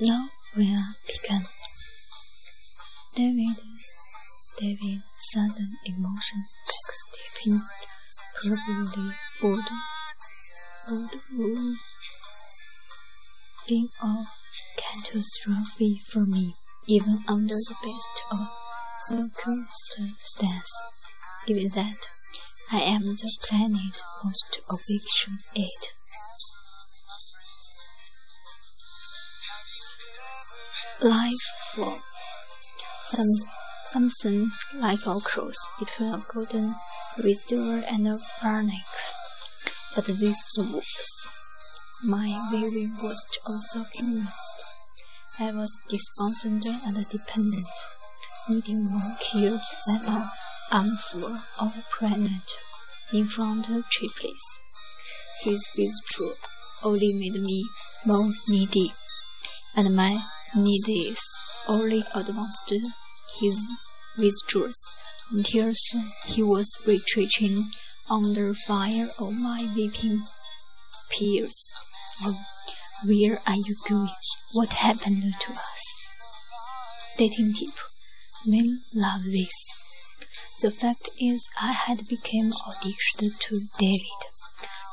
Now we'll begin. David, David, sudden emotion, takes deep in, probably bored, bored, being a catastrophe for me, even under the best of circumstances. Given that I am the planet most affection it. Life for some something like a cross between a golden reservoir and a barnacle. But this was my very worst of circumstances. I was despondent and dependent, needing more care than an armful of pregnant infant triplets. His withdrawal only made me more needy, and my needs only advanced his withdrawals until soon he was retreating under fire of my weeping peers. Oh, where are you going? What happened to us? Dating tip. Men love this. The fact is I had become addicted to David.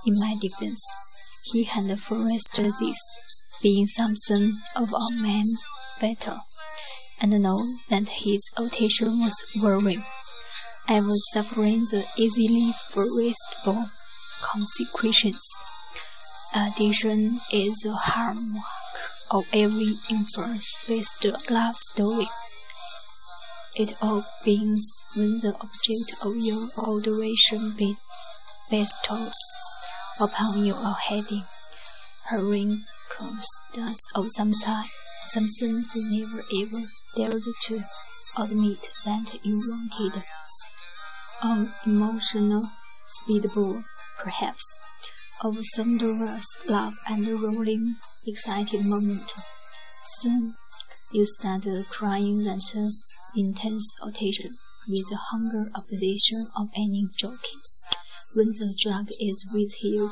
In my defense, he had forested this, being something of a man better, and know that his attention was worrying. I was suffering the easily foreseeable consequences. Addiction is the hallmark of every infant-based love story. It all begins when the object of your adoration bestows upon you a heading, her circumstance of some side, something you never ever dared to admit that you wanted. An emotional speedball, perhaps, of thunderous love and rolling, excited moment. Soon you start crying that intense attention with the hunger opposition of any joking. When the drug is withheld,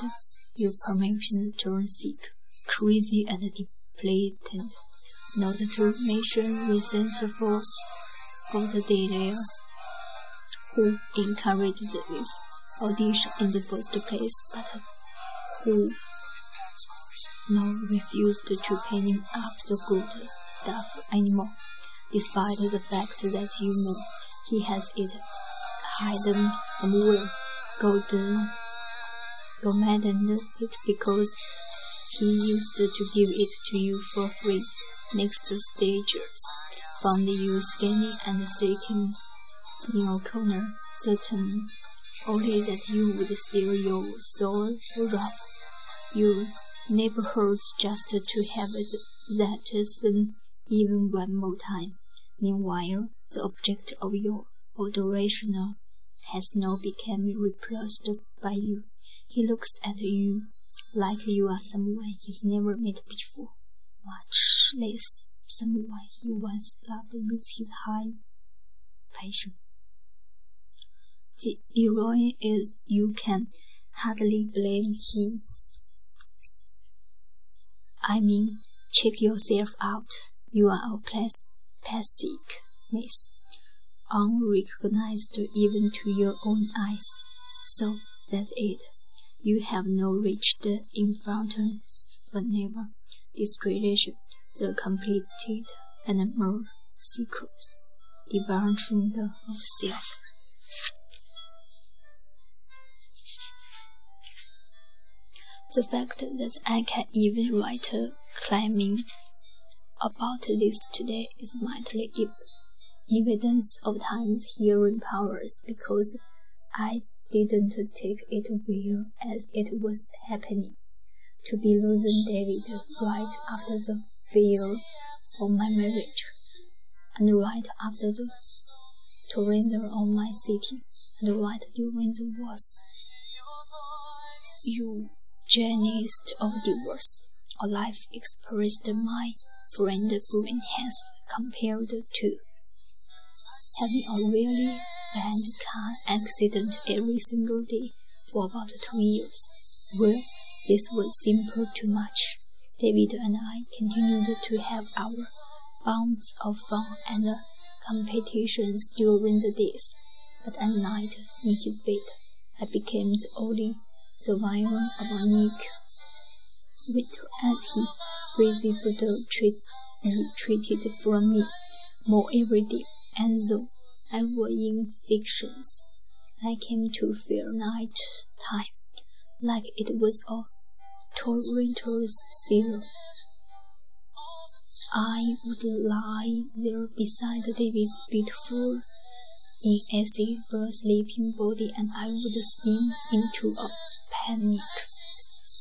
your permission turns sick, crazy and depleted, not to mention resentful of the dealer who encouraged this audition in the first place, but who now refused to penny up the good stuff anymore, despite the fact that you know he has it hidden somewhere golden it because he used to give it to you for free. Next stagers found you skinny and stricken in a corner, certain only that you would steal your soul rough your neighborhoods just to have it that sin um, even one more time. Meanwhile, the object of your adoration has now become repulsed by you. He looks at you like you are someone he's never met before, much less someone he once loved with his high passion. The irony is you can hardly blame him. I mean, check yourself out. You are a pathetic mess unrecognized even to your own eyes, so that it you have now reached the infant's never discretion, the completed and more secret division of self. The fact that I can even write a claiming about this today is mightily evidence of time's hearing powers because I didn't take it well as it was happening. To be losing David right after the failure of my marriage, and right after the surrender of my city, and right during the wars. You journeyist of divorce, a life expressed my friend Brian has compared to having a really bad car accident every single day for about two years. Well, this was simple too much. David and I continued to have our bounds of fun and competitions during the days, but at night, in his bed, I became the only survivor of a Nick Winter, and he reciprocally retreated from me more every day, and though I were in fictions, I came to feel night time like it was a torrential sea. I would lie there beside David's beautiful, inaccessible sleeping body, and I would spin into a panic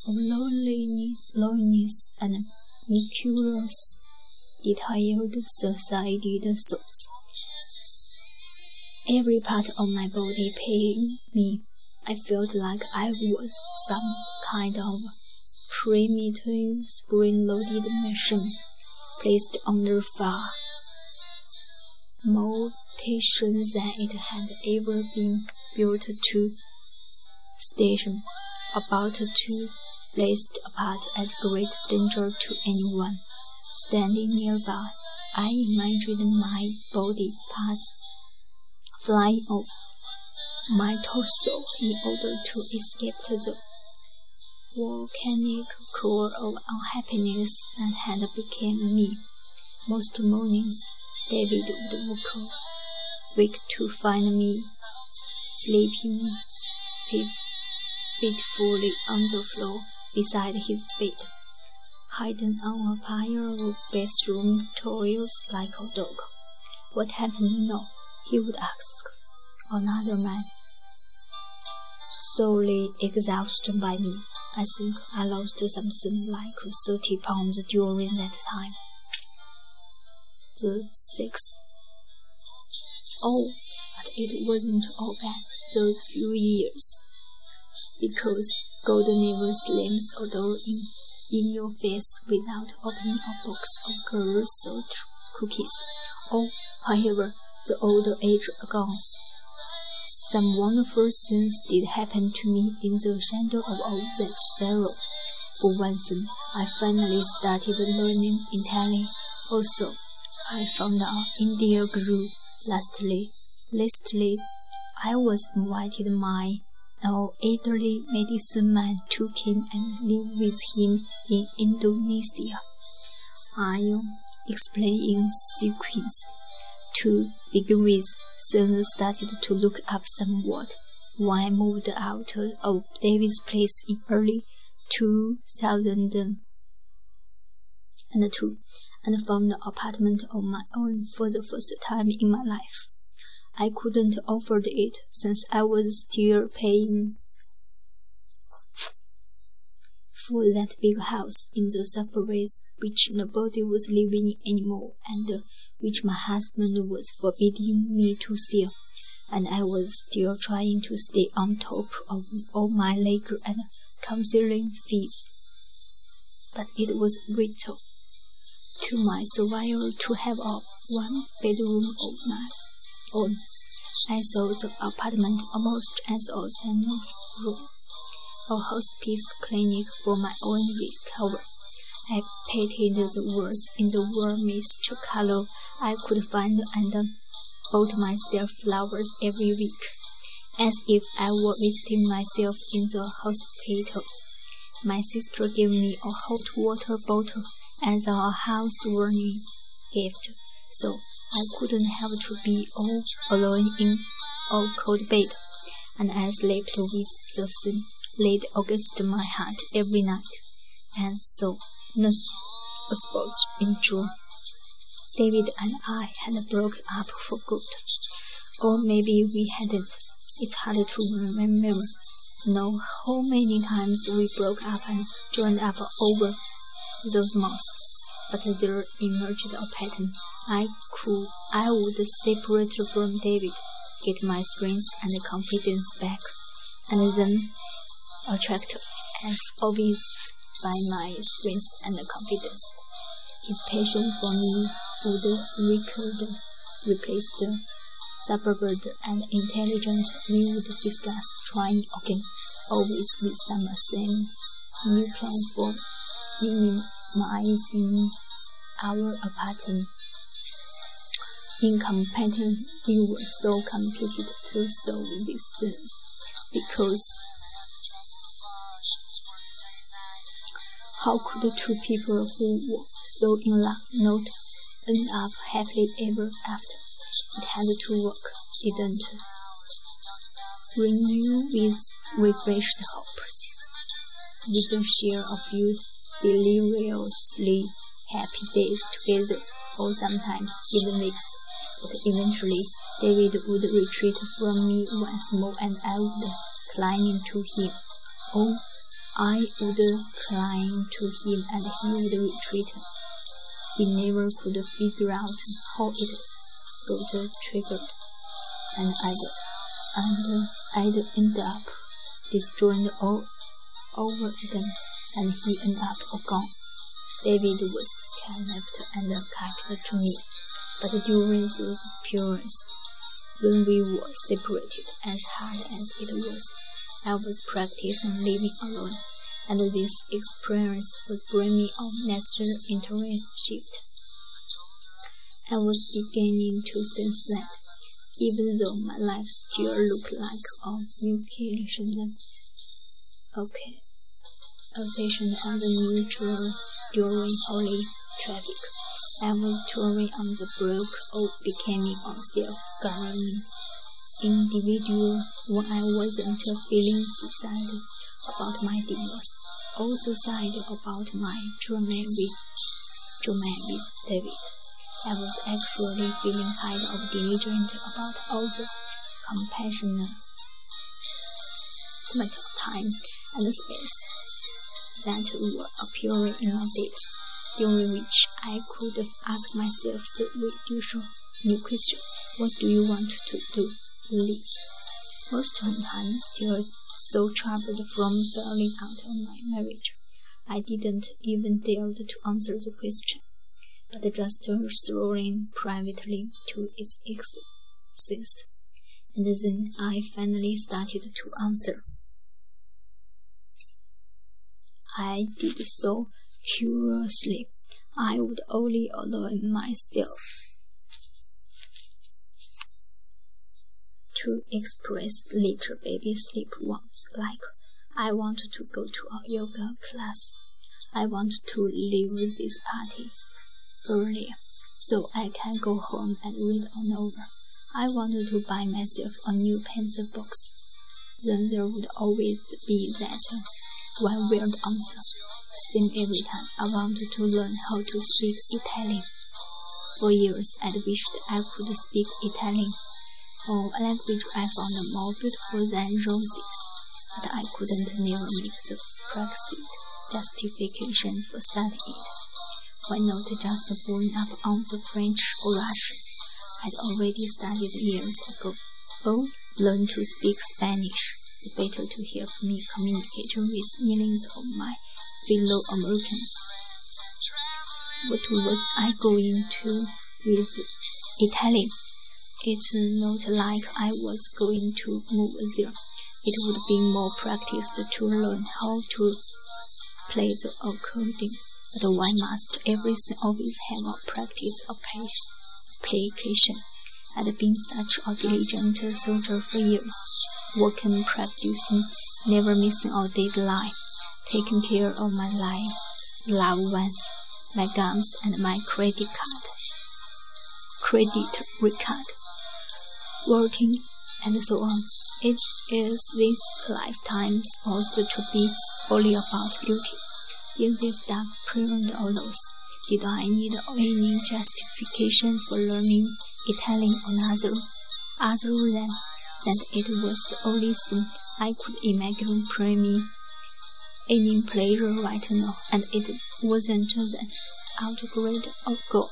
of loneliness, loneliness and incurious, detailed, society thoughts. Every part of my body pained me. I felt like I was some kind of primitive spring-loaded machine placed under far more tension than it had ever been built to station, about to placed apart at great danger to anyone standing nearby. I imagined my body parts flying off my torso in order to escape the volcanic core of unhappiness that had become me. Most mornings, David would wake to find me sleeping fitfully on the floor beside his bed, hidden on a pile of bathroom towels like a dog. What happened now? he would ask. Another man. Sorely exhausted by me, I think I lost something like thirty pounds during that time. The sixth. Oh, but it wasn't all bad those few years, because God never slams a door in, in your face without opening a box of salt cookies. Oh, however, the old age goes. Some wonderful things did happen to me in the shadow of all that sorrow. For one thing, I finally started learning Italian. Also, I found out India grew. Lastly, lastly, I was invited my elderly medicine man took him and lived with him in Indonesia. I'll explain in sequence. To begin with, soon started to look up somewhat. I moved out of David's place in early 2002 and found an apartment of my own for the first time in my life. I couldn't afford it since I was still paying for that big house in the suburbs which nobody was living in anymore and which my husband was forbidding me to sell, and I was still trying to stay on top of all my legal and counseling fees. But it was vital to my survival to have a one bedroom my I saw the apartment almost as a senior room, a hospice clinic for my own recovery. I painted the walls in the warmest color I could find and bought myself flowers every week, as if I were visiting myself in the hospital. My sister gave me a hot water bottle as a housewarming gift, so I couldn't have to be all alone in a cold bed, and I slept with the sun laid against my heart every night, and so not a spot in June. David and I had broken up for good. Or maybe we hadn't. It's hard to remember. Know how many times we broke up and joined up over those months. But there emerged a pattern. I could, I would separate from David, get my strength and confidence back, and then attract as always by my strength and confidence. His passion for me would record, replaced, suburban and intelligent, we would discuss trying again, always with some same new plan for optimizing our apartment. Incompetent we were so committed to these things because how could two people who were so in love not end up happily ever after? It had to work, didn't it? Renew with refreshed hopes. Didn't share a few deliriously happy days together, or sometimes even weeks. But eventually, David would retreat from me once more, and I would climb into him. Oh, I would climb to him, and he would retreat. We never could figure out how it got triggered, and I'd and I'd end up disjoined all over again, and he ended up gone. David was kidnapped and kept to me, but during those periods when we were separated, as hard as it was, I was practicing living alone and this experience was bringing a master shift. I was beginning to sense that, even though my life still looked like a mutilation, okay, obsession on the neutral during holy traffic, I was touring on the brink of becoming a self-governing individual when I wasn't feeling suicidal about my divorce, also sighed about my journey with, journey with David. I was actually feeling kind of diligent about all the compassionate time and space that were appearing in my days, during which I could ask myself the usual new question, what do you want to do, Liz? Most of the time, still so troubled from falling out of my marriage, I didn't even dare to answer the question, but just throwing privately to its exist. And then I finally started to answer. I did so curiously. I would only allow myself to express little baby sleep wants like I want to go to a yoga class. I want to leave this party earlier so I can go home and read on over. I wanted to buy myself a new pencil box. Then there would always be that one weird answer. Same every time. I wanted to learn how to speak Italian. For years I'd wished I could speak Italian or a language I found more beautiful than roses, but I couldn't never make the practiced justification for studying it. Why not just born up on the French or Russian? I'd already studied years ago. Oh, learn to speak Spanish. The better to help me communicate with millions of my fellow Americans. What was I going to with Italian? It's not like I was going to move there. It would be more practice to learn how to play the accordion. But why must everything always have a practice application? I'd been such a diligent soldier for years, working, practicing, never missing a deadline, taking care of my life, loved ones, my gums, and my credit card, credit record working, and so on. It is this lifetime supposed to be only about duty. In this dark period of loss, did I need any justification for learning Italian or other, other than that it was the only thing I could imagine bring me any pleasure right now, and it wasn't that outgrade of goal.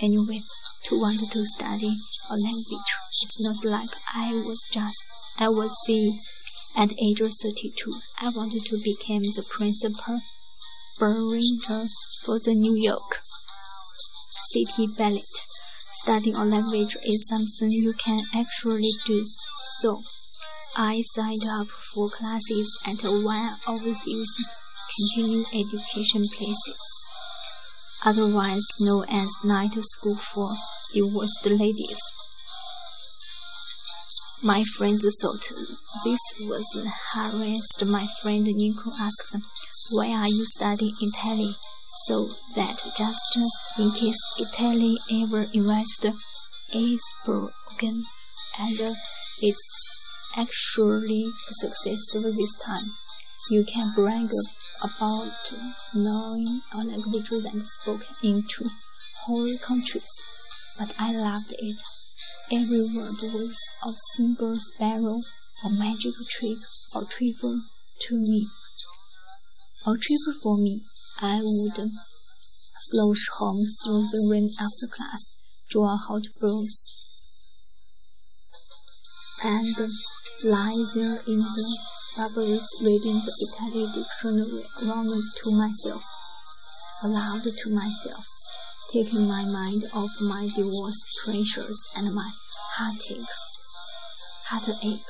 Anyway, to want to study a language it's not like I was just, I was seeing at age of 32. I wanted to become the prima ballerina for the New York City Ballet. Studying a language is something you can actually do. So, I signed up for classes at one of these continuing education places. otherwise known as night school for divorced ladies. My friends thought this was harassed. My friend Nico asked, Why are you studying Italy? So that just in case Italy ever iceberg again, and it's actually a success this time, you can brag about knowing a language that spoken in two whole countries. But I loved it. Every word was a single sparrow, a magic trick, a trifle to me. A trifle for me, I would slosh home through the rain after class, draw hot brows, and lie there in the bubbles reading the Italian dictionary aloud to myself, aloud to myself taking my mind off my divorce pressures and my heartache. Heartache.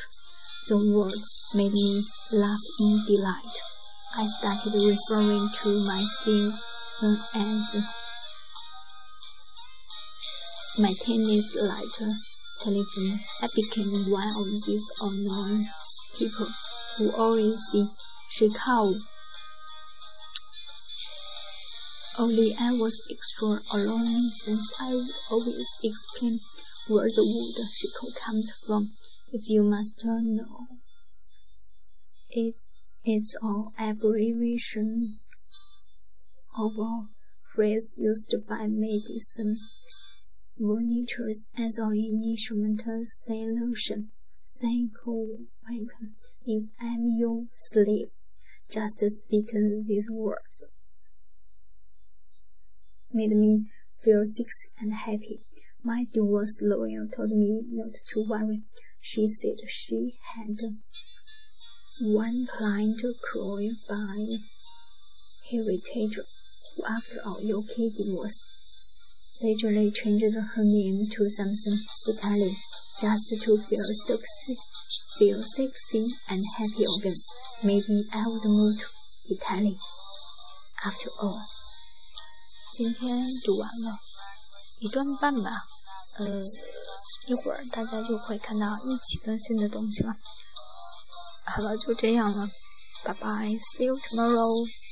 The words made me laugh in delight. I started referring to my thing as my tennis lighter telephone. I became one of these annoying people who always say Chicago only I was extra alone since I would always explain where the word Chico comes from, if you must know. It's, it's an abbreviation of a phrase used by medicine monitors as an instrumental solution. Psycho weapon is your slave. Just speaking these words made me feel sick and happy. My divorce lawyer told me not to worry. She said she had one client called by Heritage, who after all UK divorce later changed her name to something Italy just to feel sexy, feel sexy and happy again. Maybe I would move to Italy after all. 今天读完了一段半吧，呃，一会儿大家就会看到一起更新的东西了。 好了，就这样了，拜拜，See you tomorrow。